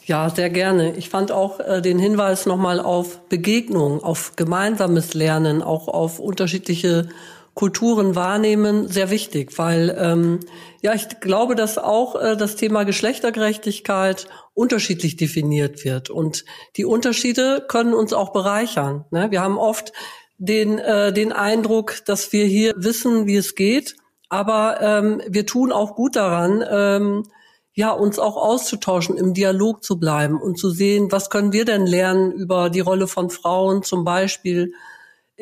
S2: Ja, sehr gerne. Ich fand auch äh, den Hinweis nochmal auf Begegnung, auf gemeinsames Lernen, auch auf unterschiedliche Kulturen wahrnehmen, sehr wichtig, weil ähm, ja, ich glaube, dass auch äh, das Thema Geschlechtergerechtigkeit unterschiedlich definiert wird und die Unterschiede können uns auch bereichern. Ne? Wir haben oft den, äh, den Eindruck, dass wir hier wissen, wie es geht. Aber ähm, wir tun auch gut daran, ähm, ja, uns auch auszutauschen, im Dialog zu bleiben und zu sehen, was können wir denn lernen über die Rolle von Frauen, zum Beispiel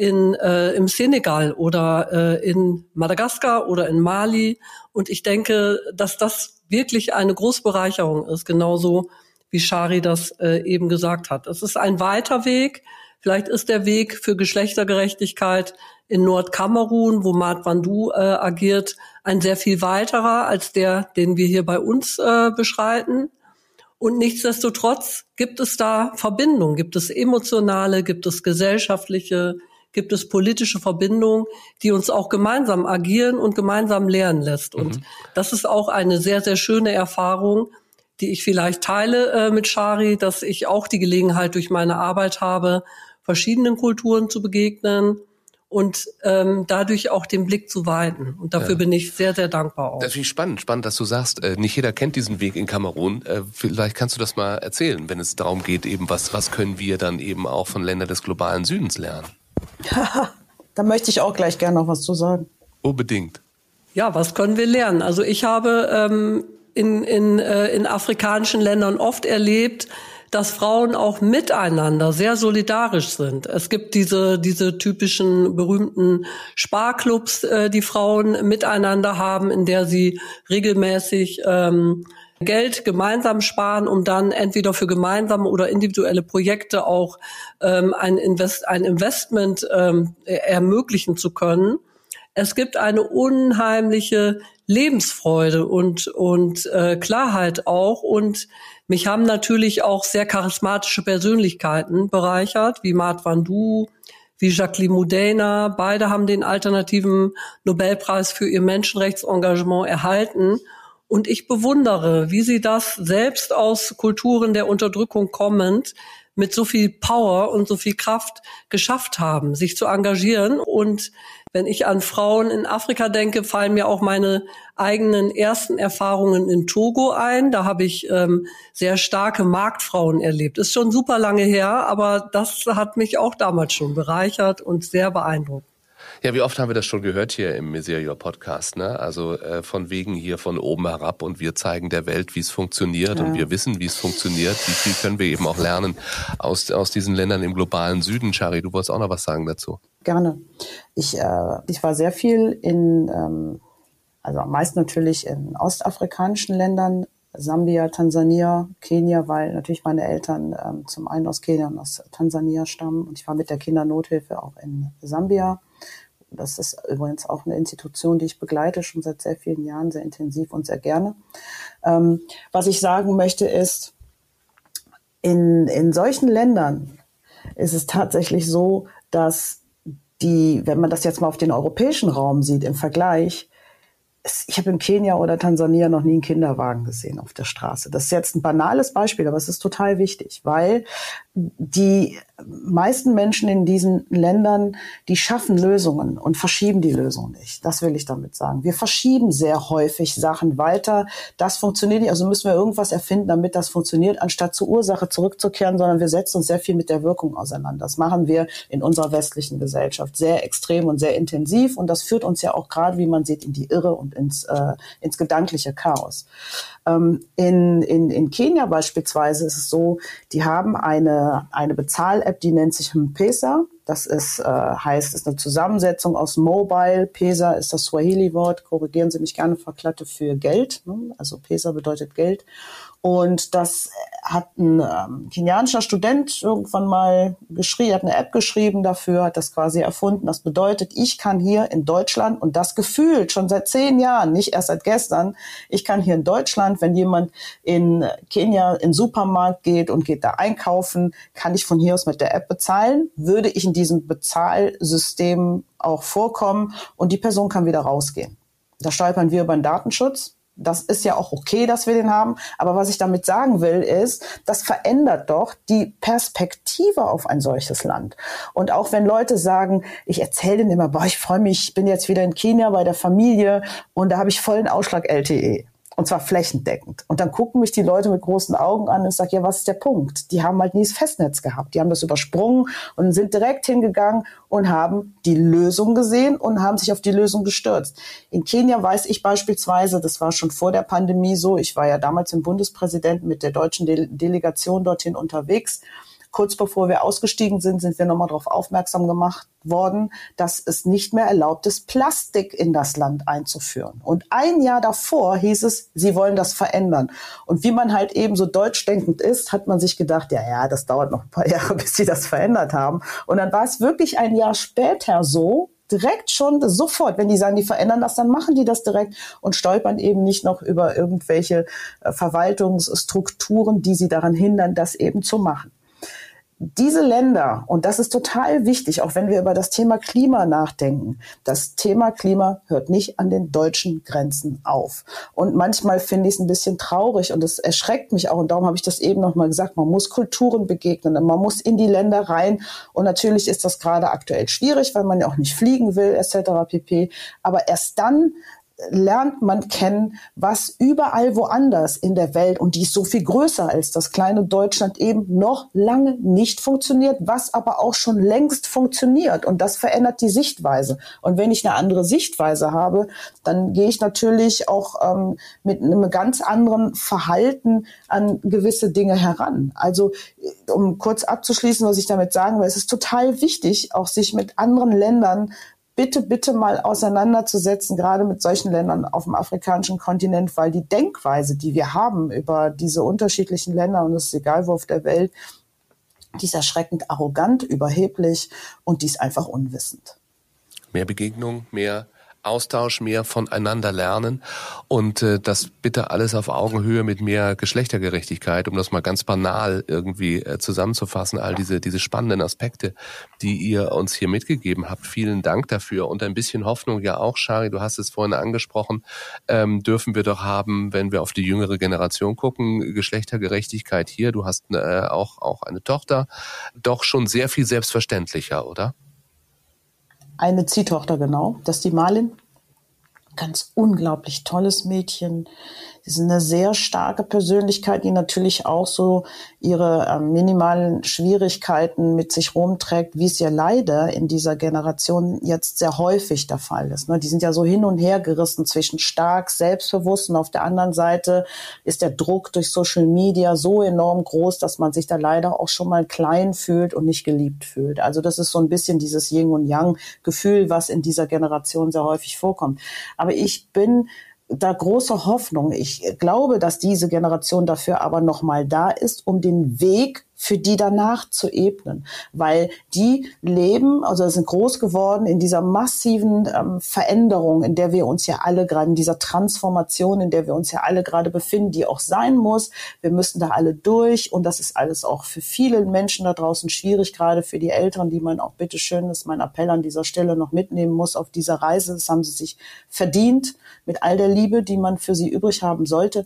S2: in, äh, im Senegal oder äh, in Madagaskar oder in Mali. Und ich denke, dass das wirklich eine große Bereicherung ist, genauso wie Shari das äh, eben gesagt hat. Es ist ein weiter Weg. Vielleicht ist der Weg für Geschlechtergerechtigkeit in Nordkamerun, wo Mat Vandu äh, agiert, ein sehr viel weiterer als der, den wir hier bei uns äh, beschreiten. Und nichtsdestotrotz gibt es da Verbindungen, gibt es emotionale, gibt es gesellschaftliche, gibt es politische Verbindungen, die uns auch gemeinsam agieren und gemeinsam lernen lässt. Und mhm. das ist auch eine sehr, sehr schöne Erfahrung, die ich vielleicht teile äh, mit Shari, dass ich auch die Gelegenheit durch meine Arbeit habe, verschiedenen Kulturen zu begegnen und ähm, dadurch auch den Blick zu weiten. Und dafür ja. bin ich sehr, sehr dankbar auch.
S4: Das finde ich spannend, spannend, dass du sagst, äh, nicht jeder kennt diesen Weg in Kamerun. Äh, vielleicht kannst du das mal erzählen, wenn es darum geht, eben was, was können wir dann eben auch von Ländern des globalen Südens lernen? *laughs*
S1: da möchte ich auch gleich gerne noch was zu sagen.
S4: Unbedingt.
S2: Ja, was können wir lernen? Also ich habe ähm, in, in, äh, in afrikanischen Ländern oft erlebt, dass Frauen auch miteinander sehr solidarisch sind. Es gibt diese, diese typischen berühmten Sparclubs, äh, die Frauen miteinander haben, in der sie regelmäßig ähm, Geld gemeinsam sparen, um dann entweder für gemeinsame oder individuelle Projekte auch ähm, ein, Invest ein Investment ähm, ermöglichen zu können. Es gibt eine unheimliche Lebensfreude und, und äh, Klarheit auch. Und mich haben natürlich auch sehr charismatische Persönlichkeiten bereichert, wie Mart Van Du, wie Jacqueline Mudena. Beide haben den alternativen Nobelpreis für ihr Menschenrechtsengagement erhalten. Und ich bewundere, wie sie das selbst aus Kulturen der Unterdrückung kommend mit so viel Power und so viel Kraft geschafft haben, sich zu engagieren. Und wenn ich an Frauen in Afrika denke, fallen mir auch meine eigenen ersten Erfahrungen in Togo ein. Da habe ich ähm, sehr starke Marktfrauen erlebt. Ist schon super lange her, aber das hat mich auch damals schon bereichert und sehr beeindruckt.
S4: Ja, wie oft haben wir das schon gehört hier im Miserior Podcast, ne? Also äh, von wegen hier von oben herab und wir zeigen der Welt, wie es funktioniert ja. und wir wissen, wie es funktioniert. Wie viel können wir eben auch lernen aus, aus diesen Ländern im globalen Süden. Chari, du wolltest auch noch was sagen dazu.
S1: Gerne. Ich, äh, ich war sehr viel in, ähm, also meist natürlich in ostafrikanischen Ländern, Sambia, Tansania, Kenia, weil natürlich meine Eltern ähm, zum einen aus Kenia und aus Tansania stammen. Und ich war mit der Kindernothilfe auch in Sambia Das ist übrigens auch eine Institution, die ich begleite, schon seit sehr vielen Jahren, sehr intensiv und sehr gerne. Ähm, was ich sagen möchte ist, in, in solchen Ländern ist es tatsächlich so, dass die, wenn man das jetzt mal auf den europäischen Raum sieht, im Vergleich, ich habe in Kenia oder Tansania noch nie einen Kinderwagen gesehen auf der Straße. Das ist jetzt ein banales Beispiel, aber es ist total wichtig, weil die meisten Menschen in diesen Ländern, die schaffen Lösungen und verschieben die Lösung nicht. Das will ich damit sagen. Wir verschieben sehr häufig Sachen weiter. Das funktioniert nicht. Also müssen wir irgendwas erfinden, damit das funktioniert, anstatt zur Ursache zurückzukehren, sondern wir setzen uns sehr viel mit der Wirkung auseinander. Das machen wir in unserer westlichen Gesellschaft sehr extrem und sehr intensiv. Und das führt uns ja auch gerade, wie man sieht, in die Irre und ins, äh, ins gedankliche Chaos. Ähm, in, in, in Kenia beispielsweise ist es so, die haben eine, eine Bezahl-App, die nennt sich M-Pesa. Das ist, äh, heißt, ist eine Zusammensetzung aus Mobile. Pesa ist das Swahili-Wort. Korrigieren Sie mich gerne, Verklatte für Geld. Ne? Also Pesa bedeutet Geld. Und das hat ein ähm, kenianischer Student irgendwann mal geschrieben, hat eine App geschrieben dafür, hat das quasi erfunden. Das bedeutet, ich kann hier in Deutschland und das gefühlt schon seit zehn Jahren, nicht erst seit gestern, ich kann hier in Deutschland, wenn jemand in Kenia in den Supermarkt geht und geht da einkaufen, kann ich von hier aus mit der App bezahlen. Würde ich in diesem Bezahlsystem auch vorkommen und die Person kann wieder rausgehen. Da stolpern wir über den Datenschutz das ist ja auch okay, dass wir den haben. Aber was ich damit sagen will, ist, das verändert doch die Perspektive auf ein solches Land. Und auch wenn Leute sagen, ich erzähle denen immer, boah, ich freue mich, ich bin jetzt wieder in Kenia bei der Familie und da habe ich vollen Ausschlag LTE. Und zwar flächendeckend. Und dann gucken mich die Leute mit großen Augen an und sagen, ja, was ist der Punkt? Die haben halt nie das Festnetz gehabt. Die haben das übersprungen und sind direkt hingegangen und haben die Lösung gesehen und haben sich auf die Lösung gestürzt. In Kenia weiß ich beispielsweise, das war schon vor der Pandemie so, ich war ja damals im Bundespräsidenten mit der deutschen De Delegation dorthin unterwegs Kurz bevor wir ausgestiegen sind, sind wir nochmal darauf aufmerksam gemacht worden, dass es nicht mehr erlaubt ist, Plastik in das Land einzuführen. Und ein Jahr davor hieß es, sie wollen das verändern. Und wie man halt eben so deutschdenkend ist, hat man sich gedacht, ja, ja, das dauert noch ein paar *laughs* Jahre, bis sie das verändert haben. Und dann war es wirklich ein Jahr später so, direkt schon sofort, wenn die sagen, die verändern das, dann machen die das direkt und stolpern eben nicht noch über irgendwelche äh, Verwaltungsstrukturen, die sie daran hindern, das eben zu machen diese Länder, und das ist total wichtig, auch wenn wir über das Thema Klima nachdenken, das Thema Klima hört nicht an den deutschen Grenzen auf. Und manchmal finde ich es ein bisschen traurig und es erschreckt mich auch. Und darum habe ich das eben nochmal gesagt, man muss Kulturen begegnen, man muss in die Länder rein. Und natürlich ist das gerade aktuell schwierig, weil man ja auch nicht fliegen will, etc. pp. Aber erst dann lernt man kennen, was überall woanders in der Welt, und die ist so viel größer als das kleine Deutschland eben, noch lange nicht funktioniert, was aber auch schon längst funktioniert. Und das verändert die Sichtweise. Und wenn ich eine andere Sichtweise habe, dann gehe ich natürlich auch ähm, mit einem ganz anderen Verhalten an gewisse Dinge heran. Also um kurz abzuschließen, was ich damit sagen will, es ist total wichtig, auch sich mit anderen Ländern bitte, bitte mal auseinanderzusetzen, gerade mit solchen Ländern auf dem afrikanischen Kontinent, weil die Denkweise, die wir haben über diese unterschiedlichen Länder, und es ist egal wo auf der Welt, die ist erschreckend arrogant, überheblich und die ist einfach unwissend.
S4: Mehr Begegnung, mehr Austausch, mehr voneinander lernen und äh, das bitte alles auf Augenhöhe mit mehr Geschlechtergerechtigkeit, um das mal ganz banal irgendwie äh, zusammenzufassen, all diese, diese spannenden Aspekte, die ihr uns hier mitgegeben habt. Vielen Dank dafür und ein bisschen Hoffnung ja auch, Shari, du hast es vorhin angesprochen, ähm, dürfen wir doch haben, wenn wir auf die jüngere Generation gucken, Geschlechtergerechtigkeit hier, du hast äh, auch, auch eine Tochter, doch schon sehr viel selbstverständlicher, oder?
S1: Eine Ziehtochter, genau. Das ist die Malin. Ganz unglaublich tolles Mädchen, Sie sind eine sehr starke Persönlichkeit, die natürlich auch so ihre äh, minimalen Schwierigkeiten mit sich rumträgt, wie es ja leider in dieser Generation jetzt sehr häufig der Fall ist. Ne? Die sind ja so hin und her gerissen zwischen stark selbstbewusst und auf der anderen Seite ist der Druck durch Social Media so enorm groß, dass man sich da leider auch schon mal klein fühlt und nicht geliebt fühlt. Also das ist so ein bisschen dieses Yin und Yang Gefühl, was in dieser Generation sehr häufig vorkommt. Aber ich bin da große Hoffnung. Ich glaube, dass diese Generation dafür aber noch mal da ist, um den Weg für die danach zu ebnen, weil die leben, also sind groß geworden in dieser massiven ähm, Veränderung, in der wir uns ja alle gerade, in dieser Transformation, in der wir uns ja alle gerade befinden, die auch sein muss. Wir müssen da alle durch und das ist alles auch für viele Menschen da draußen schwierig, gerade für die Eltern, die man auch bitteschön, das ist mein Appell an dieser Stelle, noch mitnehmen muss auf dieser Reise. Das haben sie sich verdient mit all der Liebe, die man für sie übrig haben sollte.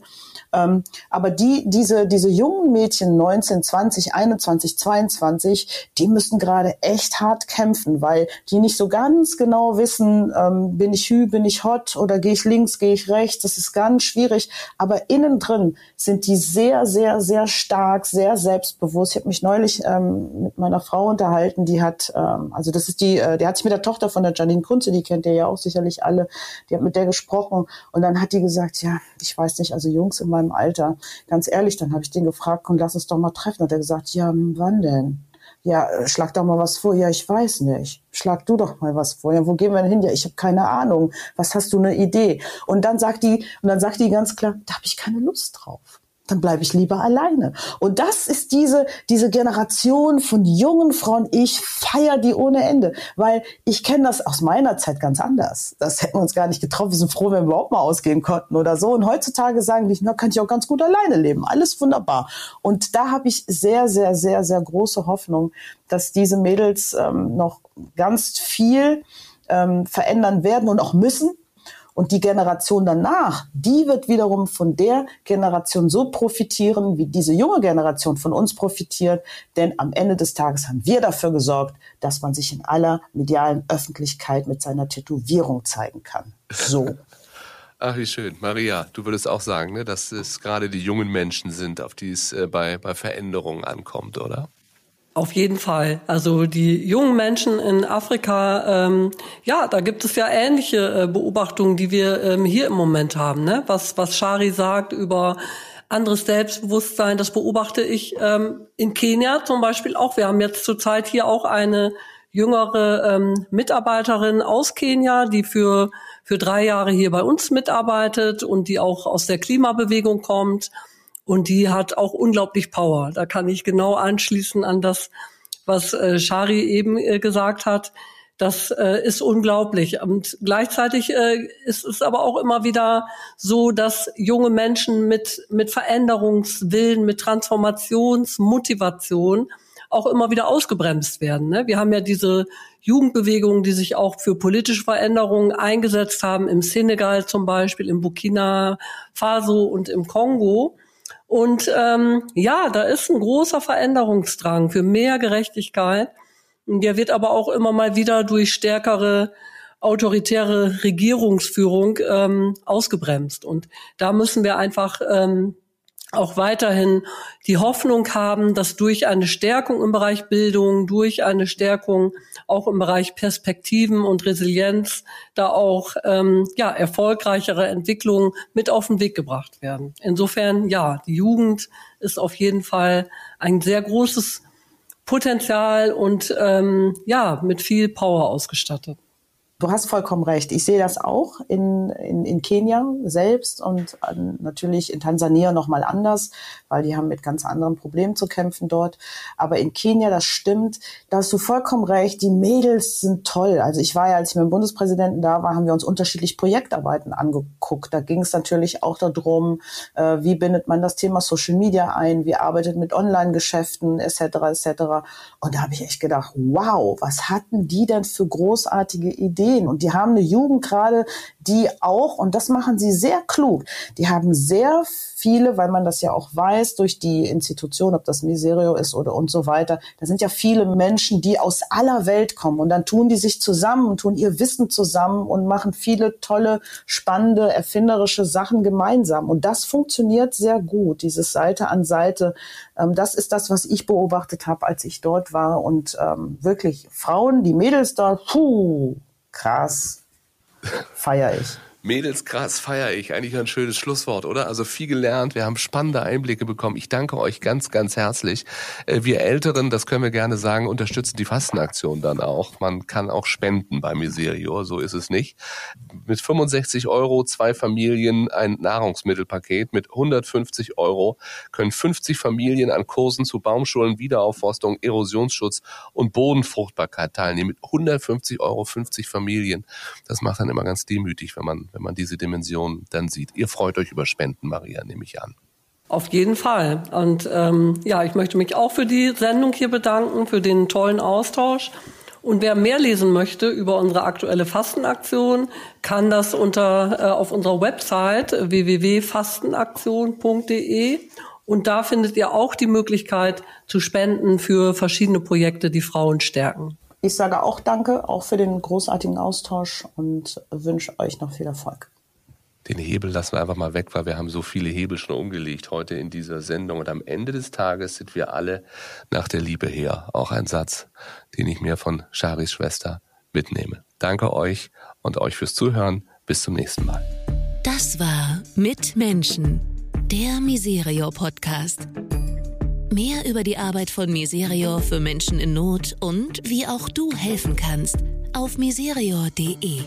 S1: Ähm, aber die, diese, diese jungen Mädchen, 19, 20, 21, 22, die müssen gerade echt hart kämpfen, weil die nicht so ganz genau wissen, ähm, bin ich hü, bin ich hot oder gehe ich links, gehe ich rechts. Das ist ganz schwierig. Aber innen drin sind die sehr, sehr, sehr stark, sehr selbstbewusst. Ich habe mich neulich ähm, mit meiner Frau unterhalten, die hat, ähm, also das ist die, äh, die hat sich mit der Tochter von der Janine Kunze, die kennt ihr ja auch sicherlich alle, die hat mit der gesprochen und dann hat die gesagt, ja, ich weiß nicht, also Jungs in meinem Alter, ganz ehrlich, dann habe ich den gefragt, komm, lass uns doch mal treffen. Und er gesagt, ja, wann denn? Ja, äh, schlag doch mal was vor. Ja, ich weiß nicht. Schlag du doch mal was vor. Ja, wo gehen wir denn hin? Ja, ich habe keine Ahnung. Was hast du eine Idee? Und dann sagt die, und dann sagt die ganz klar, da habe ich keine Lust drauf dann bleibe ich lieber alleine. Und das ist diese, diese Generation von jungen Frauen. Ich feiere die ohne Ende, weil ich kenne das aus meiner Zeit ganz anders. Das hätten wir uns gar nicht getroffen. Wir sind froh, wenn wir überhaupt mal ausgehen konnten oder so. Und heutzutage sagen die, na, kann ich auch ganz gut alleine leben. Alles wunderbar. Und da habe ich sehr, sehr, sehr, sehr große Hoffnung, dass diese Mädels ähm, noch ganz viel ähm, verändern werden und auch müssen und die Generation danach, die wird wiederum von der Generation so profitieren, wie diese junge Generation von uns profitiert. Denn am Ende des Tages haben wir dafür gesorgt, dass man sich in aller medialen Öffentlichkeit mit seiner Tätowierung zeigen kann. So.
S4: Ach, wie schön. Maria, du würdest auch sagen, ne, dass es gerade die jungen Menschen sind, auf die es äh, bei, bei Veränderungen ankommt, oder?
S2: Auf jeden Fall. Also die jungen Menschen in Afrika, ähm, ja, da gibt es ja ähnliche äh, Beobachtungen, die wir ähm, hier im Moment haben. Ne? Was, was Shari sagt über anderes Selbstbewusstsein, das beobachte ich ähm, in Kenia zum Beispiel auch. Wir haben jetzt zurzeit hier auch eine jüngere ähm, Mitarbeiterin aus Kenia, die für, für drei Jahre hier bei uns mitarbeitet und die auch aus der Klimabewegung kommt. Und die hat auch unglaublich Power. Da kann ich genau anschließen an das, was äh, Shari eben äh, gesagt hat. Das äh, ist unglaublich. Und gleichzeitig äh, ist es aber auch immer wieder so, dass junge Menschen mit, mit Veränderungswillen, mit Transformationsmotivation auch immer wieder ausgebremst werden. Ne? Wir haben ja diese Jugendbewegungen, die sich auch für politische Veränderungen eingesetzt haben, im Senegal zum Beispiel, im Burkina Faso und im Kongo. Und ähm, ja, da ist ein großer Veränderungsdrang für mehr Gerechtigkeit. Der wird aber auch immer mal wieder durch stärkere autoritäre Regierungsführung ähm, ausgebremst. Und da müssen wir einfach ähm, auch weiterhin die Hoffnung haben, dass durch eine Stärkung im Bereich Bildung, durch eine Stärkung auch im Bereich Perspektiven und Resilienz da auch ähm, ja erfolgreichere Entwicklungen mit auf den Weg gebracht werden. Insofern ja, die Jugend ist auf jeden Fall ein sehr großes Potenzial und ähm, ja mit viel Power ausgestattet.
S1: Du hast vollkommen recht. Ich sehe das auch in, in, in Kenia selbst und natürlich in Tansania nochmal anders, weil die haben mit ganz anderen Problemen zu kämpfen dort. Aber in Kenia, das stimmt, da hast du vollkommen recht. Die Mädels sind toll. Also ich war ja, als ich mit dem Bundespräsidenten da war, haben wir uns unterschiedlich Projektarbeiten angeguckt. Da ging es natürlich auch darum, äh, wie bindet man das Thema Social Media ein, wie arbeitet mit Online-Geschäften etc. etc. Und da habe ich echt gedacht, wow, was hatten die denn für großartige Ideen? Ideen. Und die haben eine Jugend gerade, die auch, und das machen sie sehr klug, die haben sehr viele, weil man das ja auch weiß, durch die Institution, ob das Miserio ist oder und so weiter, da sind ja viele Menschen, die aus aller Welt kommen. Und dann tun die sich zusammen und tun ihr Wissen zusammen und machen viele tolle, spannende, erfinderische Sachen gemeinsam. Und das funktioniert sehr gut, dieses Seite an Seite. Ähm, das ist das, was ich beobachtet habe, als ich dort war. Und ähm, wirklich Frauen, die Mädels da, puh, krass, feiere ich.
S4: Mädels, krass, feiere ich. Eigentlich ein schönes Schlusswort, oder? Also viel gelernt, wir haben spannende Einblicke bekommen. Ich danke euch ganz, ganz herzlich. Äh, wir Älteren, das können wir gerne sagen, unterstützen die Fastenaktion dann auch. Man kann auch spenden bei Miserio, so ist es nicht. Mit 65 Euro, zwei Familien, ein Nahrungsmittelpaket. Mit 150 Euro können 50 Familien an Kursen zu Baumschulen, Wiederaufforstung, Erosionsschutz und Bodenfruchtbarkeit teilnehmen. Mit 150 Euro 50 Familien. Das macht dann immer ganz demütig, wenn man wenn man diese Dimension dann sieht. Ihr freut euch über Spenden, Maria, nehme ich an.
S2: Auf jeden Fall. Und ähm, ja, ich möchte mich auch für die Sendung hier bedanken, für den tollen Austausch. Und wer mehr lesen möchte über unsere aktuelle Fastenaktion, kann das unter äh, auf unserer Website www.fastenaktion.de und da findet ihr auch die Möglichkeit zu spenden für verschiedene Projekte, die Frauen stärken.
S1: Ich sage auch Danke, auch für den großartigen Austausch und wünsche euch noch viel Erfolg.
S4: Den Hebel lassen wir einfach mal weg, weil wir haben so viele Hebel schon umgelegt heute in dieser Sendung. Und am Ende des Tages sind wir alle nach der Liebe her. Auch ein Satz, den ich mir von Charis Schwester mitnehme. Danke euch und euch fürs Zuhören. Bis zum nächsten Mal.
S3: Das war Mit Menschen, der Miserio Podcast. Mehr über die Arbeit von Miserio für Menschen in Not und wie auch du helfen kannst auf miserior.de.